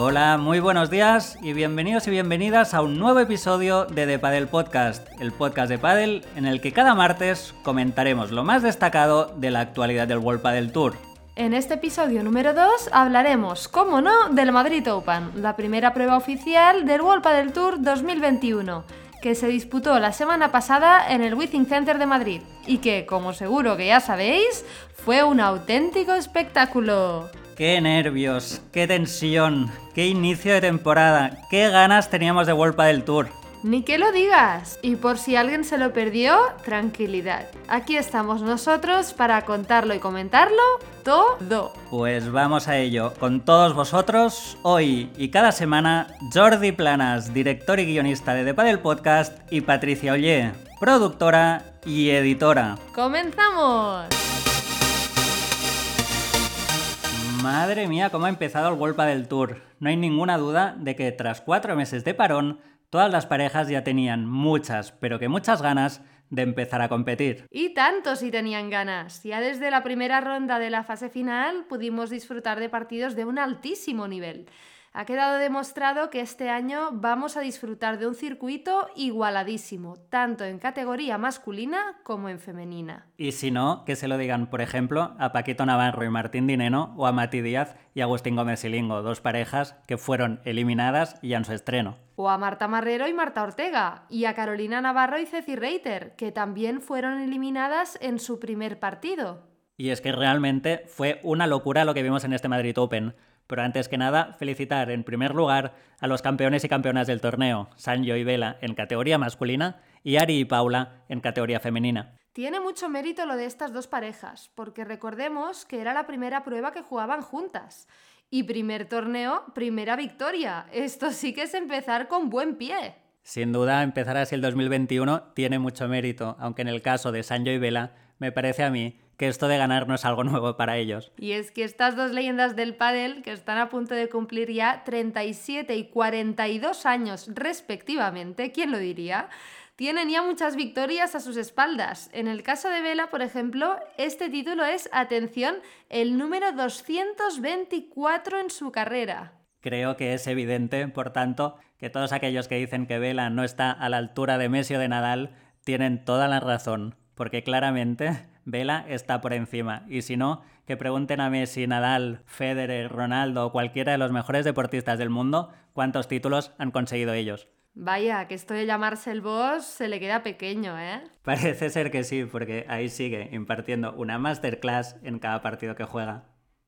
Hola, muy buenos días y bienvenidos y bienvenidas a un nuevo episodio de The Padel Podcast, el podcast de Padel en el que cada martes comentaremos lo más destacado de la actualidad del World Padel Tour. En este episodio número 2 hablaremos, como no, del Madrid Open, la primera prueba oficial del World Padel Tour 2021, que se disputó la semana pasada en el Withing Center de Madrid y que, como seguro que ya sabéis, fue un auténtico espectáculo. Qué nervios, qué tensión, qué inicio de temporada, qué ganas teníamos de World del Tour. Ni que lo digas. Y por si alguien se lo perdió, tranquilidad. Aquí estamos nosotros para contarlo y comentarlo todo. Pues vamos a ello. Con todos vosotros, hoy y cada semana, Jordi Planas, director y guionista de The Padel Podcast, y Patricia Ollé, productora y editora. ¡Comenzamos! Madre mía, cómo ha empezado el World del Tour. No hay ninguna duda de que tras cuatro meses de parón, todas las parejas ya tenían muchas, pero que muchas ganas de empezar a competir. Y tanto si tenían ganas. Ya desde la primera ronda de la fase final pudimos disfrutar de partidos de un altísimo nivel. Ha quedado demostrado que este año vamos a disfrutar de un circuito igualadísimo, tanto en categoría masculina como en femenina. Y si no, que se lo digan, por ejemplo, a Paquito Navarro y Martín Dineno o a Mati Díaz y Agustín Gómez Silingo, dos parejas que fueron eliminadas ya en su estreno. O a Marta Marrero y Marta Ortega, y a Carolina Navarro y Ceci Reiter, que también fueron eliminadas en su primer partido. Y es que realmente fue una locura lo que vimos en este Madrid Open. Pero antes que nada, felicitar en primer lugar a los campeones y campeonas del torneo, Sanjo y Vela en categoría masculina y Ari y Paula en categoría femenina. Tiene mucho mérito lo de estas dos parejas, porque recordemos que era la primera prueba que jugaban juntas. Y primer torneo, primera victoria. Esto sí que es empezar con buen pie. Sin duda, empezar así el 2021 tiene mucho mérito, aunque en el caso de Sanjo y Vela, me parece a mí que esto de ganar no es algo nuevo para ellos. Y es que estas dos leyendas del pádel, que están a punto de cumplir ya 37 y 42 años respectivamente, ¿quién lo diría? Tienen ya muchas victorias a sus espaldas. En el caso de Vela, por ejemplo, este título es, atención, el número 224 en su carrera. Creo que es evidente, por tanto, que todos aquellos que dicen que Vela no está a la altura de Messi o de Nadal tienen toda la razón, porque claramente Vela está por encima. Y si no, que pregunten a Messi, Nadal, Federer, Ronaldo o cualquiera de los mejores deportistas del mundo cuántos títulos han conseguido ellos. Vaya, que esto de llamarse el boss se le queda pequeño, ¿eh? Parece ser que sí, porque ahí sigue impartiendo una masterclass en cada partido que juega.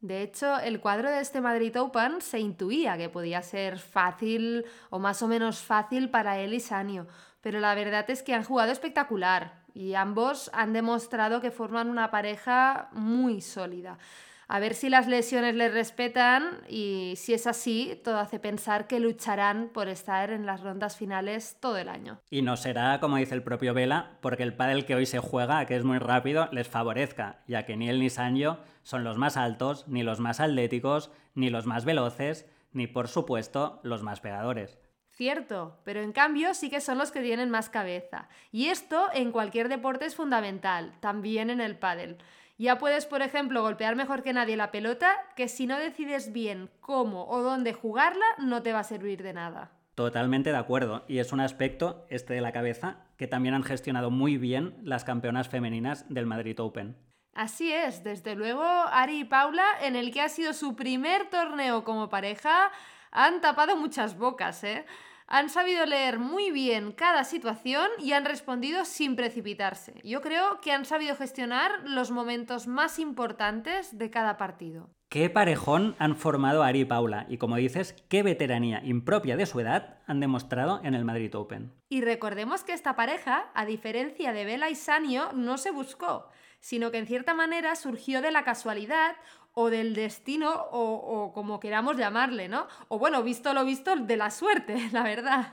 De hecho, el cuadro de este Madrid Open se intuía que podía ser fácil o más o menos fácil para él y Sanio, pero la verdad es que han jugado espectacular y ambos han demostrado que forman una pareja muy sólida. A ver si las lesiones les respetan y si es así, todo hace pensar que lucharán por estar en las rondas finales todo el año. Y no será, como dice el propio Vela, porque el pádel que hoy se juega, que es muy rápido, les favorezca, ya que ni él ni Sanjo son los más altos, ni los más atléticos, ni los más veloces, ni por supuesto los más pegadores. Cierto, pero en cambio sí que son los que tienen más cabeza. Y esto en cualquier deporte es fundamental, también en el pádel. Ya puedes, por ejemplo, golpear mejor que nadie la pelota, que si no decides bien cómo o dónde jugarla, no te va a servir de nada. Totalmente de acuerdo, y es un aspecto, este de la cabeza, que también han gestionado muy bien las campeonas femeninas del Madrid Open. Así es, desde luego Ari y Paula, en el que ha sido su primer torneo como pareja, han tapado muchas bocas, ¿eh? Han sabido leer muy bien cada situación y han respondido sin precipitarse. Yo creo que han sabido gestionar los momentos más importantes de cada partido. Qué parejón han formado Ari y Paula y como dices, qué veteranía impropia de su edad han demostrado en el Madrid Open. Y recordemos que esta pareja, a diferencia de Vela y Sanio, no se buscó, sino que en cierta manera surgió de la casualidad o del destino o, como queramos llamarle, ¿no? O bueno, visto lo visto, de la suerte, la verdad.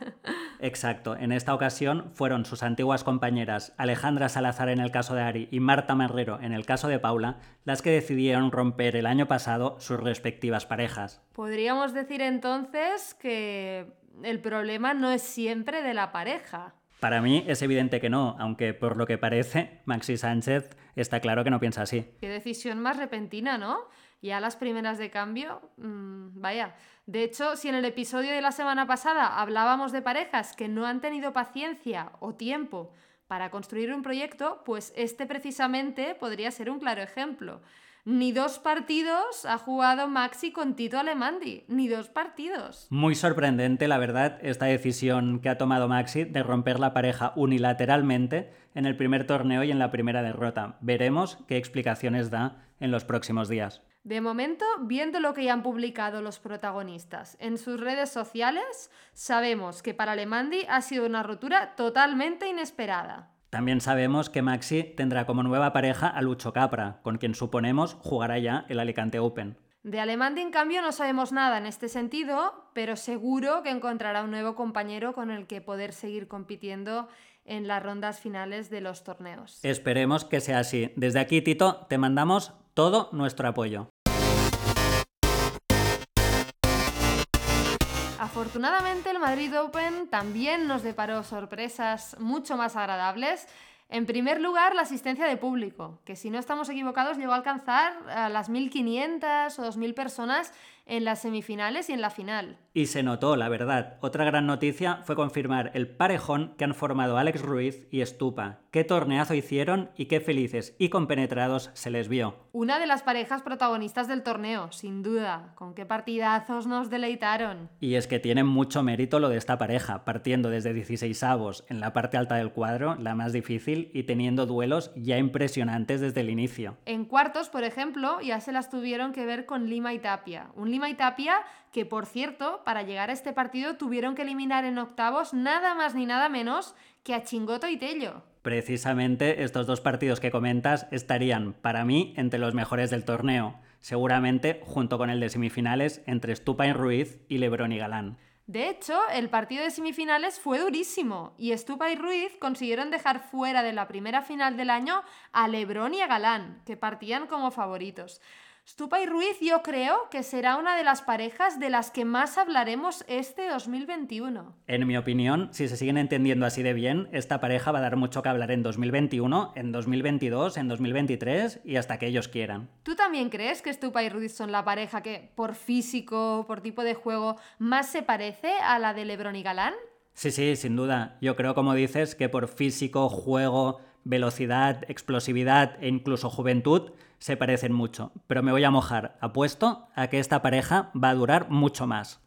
Exacto, en esta ocasión fueron sus antiguas compañeras Alejandra Salazar en el caso de Ari y Marta Marrero en el caso de Paula las que decidieron romper el año pasado sus respectivas parejas. Podríamos decir entonces que el problema no es siempre de la pareja. Para mí es evidente que no, aunque por lo que parece, Maxi Sánchez está claro que no piensa así. Qué decisión más repentina, ¿no? Y a las primeras de cambio, mm, vaya. De hecho, si en el episodio de la semana pasada hablábamos de parejas que no han tenido paciencia o tiempo para construir un proyecto, pues este precisamente podría ser un claro ejemplo. Ni dos partidos ha jugado Maxi con Tito Alemandi, ni dos partidos. Muy sorprendente, la verdad, esta decisión que ha tomado Maxi de romper la pareja unilateralmente en el primer torneo y en la primera derrota. Veremos qué explicaciones da en los próximos días. De momento, viendo lo que ya han publicado los protagonistas en sus redes sociales, sabemos que para Alemandi ha sido una rotura totalmente inesperada. También sabemos que Maxi tendrá como nueva pareja a Lucho Capra, con quien suponemos jugará ya el Alicante Open. De Alemandi, en cambio, no sabemos nada en este sentido, pero seguro que encontrará un nuevo compañero con el que poder seguir compitiendo en las rondas finales de los torneos. Esperemos que sea así. Desde aquí, Tito, te mandamos todo nuestro apoyo. Afortunadamente el Madrid Open también nos deparó sorpresas mucho más agradables. En primer lugar, la asistencia de público, que si no estamos equivocados llegó a alcanzar a las 1.500 o 2.000 personas en las semifinales y en la final. Y se notó, la verdad. Otra gran noticia fue confirmar el parejón que han formado Alex Ruiz y Estupa. Qué torneazo hicieron y qué felices y compenetrados se les vio. Una de las parejas protagonistas del torneo, sin duda. Con qué partidazos nos deleitaron. Y es que tiene mucho mérito lo de esta pareja, partiendo desde 16 avos en la parte alta del cuadro, la más difícil, y teniendo duelos ya impresionantes desde el inicio. En cuartos, por ejemplo, ya se las tuvieron que ver con Lima y Tapia. Un Lima y Tapia que, por cierto, para llegar a este partido tuvieron que eliminar en octavos nada más ni nada menos que a Chingoto y Tello. Precisamente estos dos partidos que comentas estarían, para mí, entre los mejores del torneo, seguramente junto con el de semifinales entre Stupa y Ruiz y Lebron y Galán. De hecho, el partido de semifinales fue durísimo y Stupa y Ruiz consiguieron dejar fuera de la primera final del año a Lebron y a Galán, que partían como favoritos. Stupa y Ruiz yo creo que será una de las parejas de las que más hablaremos este 2021. En mi opinión, si se siguen entendiendo así de bien, esta pareja va a dar mucho que hablar en 2021, en 2022, en 2023 y hasta que ellos quieran. ¿Tú también crees que Stupa y Ruiz son la pareja que, por físico, por tipo de juego, más se parece a la de Lebron y Galán? Sí, sí, sin duda. Yo creo, como dices, que por físico, juego, velocidad, explosividad e incluso juventud se parecen mucho, pero me voy a mojar, apuesto a que esta pareja va a durar mucho más.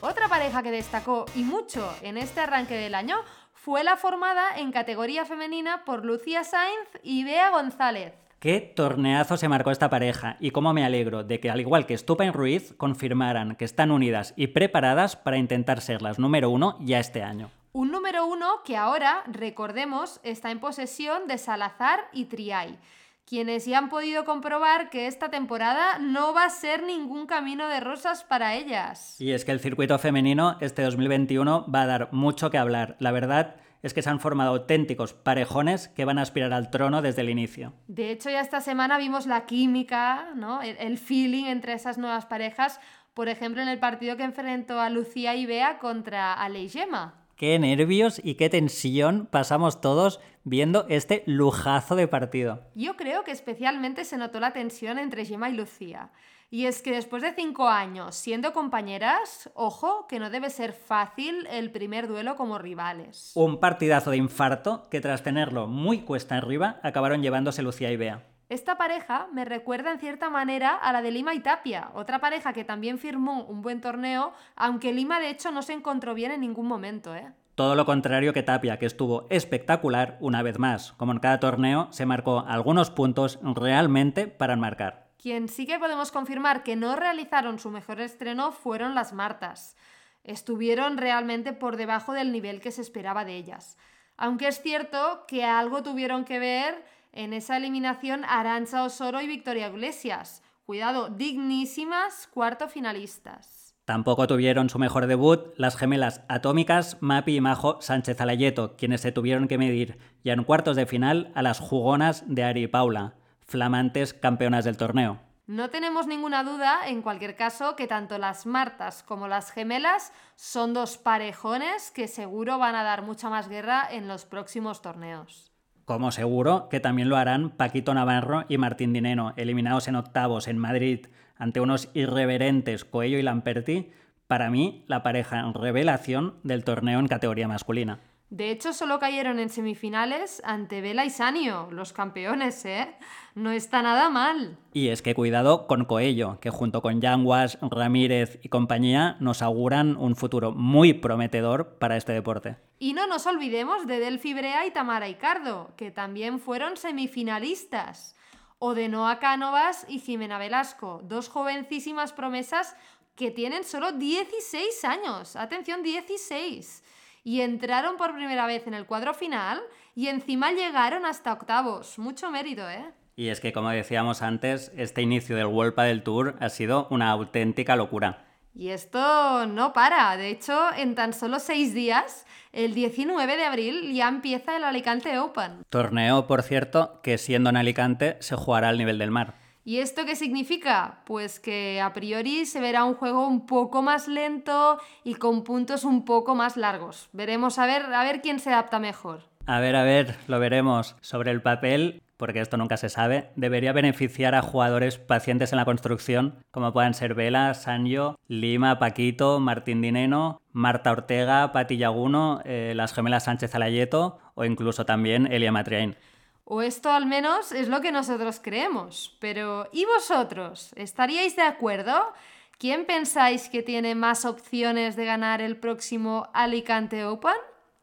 Otra pareja que destacó y mucho en este arranque del año fue la formada en categoría femenina por Lucía Sainz y Bea González. Qué torneazo se marcó esta pareja y cómo me alegro de que al igual que Stupa y Ruiz confirmaran que están unidas y preparadas para intentar ser las número uno ya este año. Un número uno que ahora, recordemos, está en posesión de Salazar y Triay, quienes ya han podido comprobar que esta temporada no va a ser ningún camino de rosas para ellas. Y es que el circuito femenino este 2021 va a dar mucho que hablar. La verdad es que se han formado auténticos parejones que van a aspirar al trono desde el inicio. De hecho, ya esta semana vimos la química, ¿no? el, feeling entre esas nuevas parejas, por ejemplo, en el partido que enfrentó a Lucía y Bea contra Ale y Gemma. Qué nervios y qué tensión pasamos todos viendo este lujazo de partido. Yo creo que especialmente se notó la tensión entre Gemma y Lucía. Y es que después de cinco años siendo compañeras, ojo, que no debe ser fácil el primer duelo como rivales. Un partidazo de infarto que tras tenerlo muy cuesta arriba acabaron llevándose Lucía y Bea. Esta pareja me recuerda en cierta manera a la de Lima y Tapia, otra pareja que también firmó un buen torneo, aunque Lima de hecho no se encontró bien en ningún momento. ¿eh? Todo lo contrario que Tapia, que estuvo espectacular una vez más. Como en cada torneo, se marcó algunos puntos realmente para enmarcar. Quien sí que podemos confirmar que no realizaron su mejor estreno fueron las Martas. Estuvieron realmente por debajo del nivel que se esperaba de ellas. Aunque es cierto que algo tuvieron que ver en esa eliminación Arancha Osoro y Victoria Iglesias. Cuidado, dignísimas cuarto finalistas. Tampoco tuvieron su mejor debut las gemelas atómicas Mapi y Majo Sánchez Alayeto, quienes se tuvieron que medir ya en cuartos de final a las jugonas de Ari y Paula flamantes campeonas del torneo. No tenemos ninguna duda, en cualquier caso, que tanto las Martas como las gemelas son dos parejones que seguro van a dar mucha más guerra en los próximos torneos. Como seguro que también lo harán Paquito Navarro y Martín Dineno, eliminados en octavos en Madrid ante unos irreverentes Coello y Lamperti, para mí la pareja revelación del torneo en categoría masculina. De hecho, solo cayeron en semifinales ante Vela y Sanio, los campeones, ¿eh? No está nada mal. Y es que cuidado con Coello, que junto con Yanguas, Ramírez y compañía nos auguran un futuro muy prometedor para este deporte. Y no nos olvidemos de Delphi Brea y Tamara Icardo, que también fueron semifinalistas. O de Noa Cánovas y Jimena Velasco, dos jovencísimas promesas que tienen solo 16 años. Atención, 16 y entraron por primera vez en el cuadro final y encima llegaron hasta octavos. Mucho mérito, ¿eh? Y es que, como decíamos antes, este inicio del World del Tour ha sido una auténtica locura. Y esto no para. De hecho, en tan solo seis días, el 19 de abril, ya empieza el Alicante Open. Torneo, por cierto, que siendo en Alicante se jugará al nivel del mar. ¿Y esto qué significa? Pues que a priori se verá un juego un poco más lento y con puntos un poco más largos. Veremos a ver, a ver quién se adapta mejor. A ver, a ver, lo veremos. Sobre el papel, porque esto nunca se sabe, debería beneficiar a jugadores pacientes en la construcción, como puedan ser Vela, Sanjo, Lima, Paquito, Martín Dineno, Marta Ortega, Pati Yaguno, eh, las gemelas Sánchez Alayeto o incluso también Elia Matriain. O esto al menos es lo que nosotros creemos. Pero ¿y vosotros? ¿Estaríais de acuerdo? ¿Quién pensáis que tiene más opciones de ganar el próximo Alicante Open?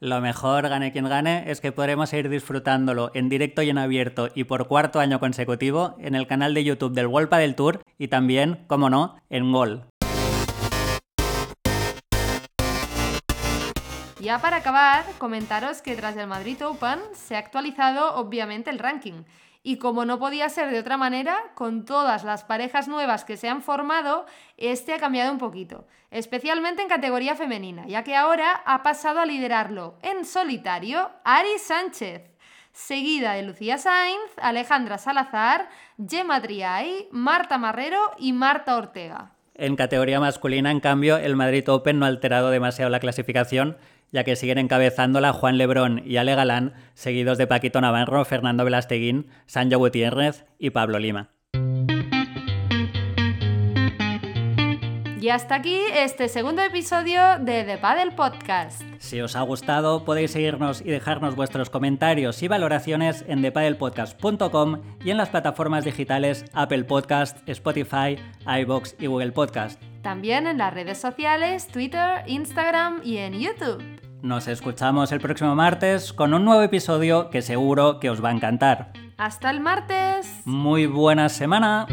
Lo mejor, gane quien gane, es que podremos ir disfrutándolo en directo y en abierto y por cuarto año consecutivo en el canal de YouTube del Wolpa del Tour y también, como no, en Gol. Ya para acabar, comentaros que tras el Madrid Open se ha actualizado obviamente el ranking. Y como no podía ser de otra manera, con todas las parejas nuevas que se han formado, este ha cambiado un poquito, especialmente en categoría femenina, ya que ahora ha pasado a liderarlo en solitario Ari Sánchez, seguida de Lucía Sainz, Alejandra Salazar, Gemma Triay, Marta Marrero y Marta Ortega. En categoría masculina, en cambio, el Madrid Open no ha alterado demasiado la clasificación ya que siguen encabezándola Juan Lebrón y Ale Galán, seguidos de Paquito Navarro, Fernando Velasteguín, Sancho Gutiérrez y Pablo Lima. Y hasta aquí este segundo episodio de The Paddle Podcast. Si os ha gustado, podéis seguirnos y dejarnos vuestros comentarios y valoraciones en thepaddlepodcast.com y en las plataformas digitales Apple Podcast, Spotify, iBox y Google Podcast. También en las redes sociales, Twitter, Instagram y en YouTube. Nos escuchamos el próximo martes con un nuevo episodio que seguro que os va a encantar. Hasta el martes. Muy buena semana.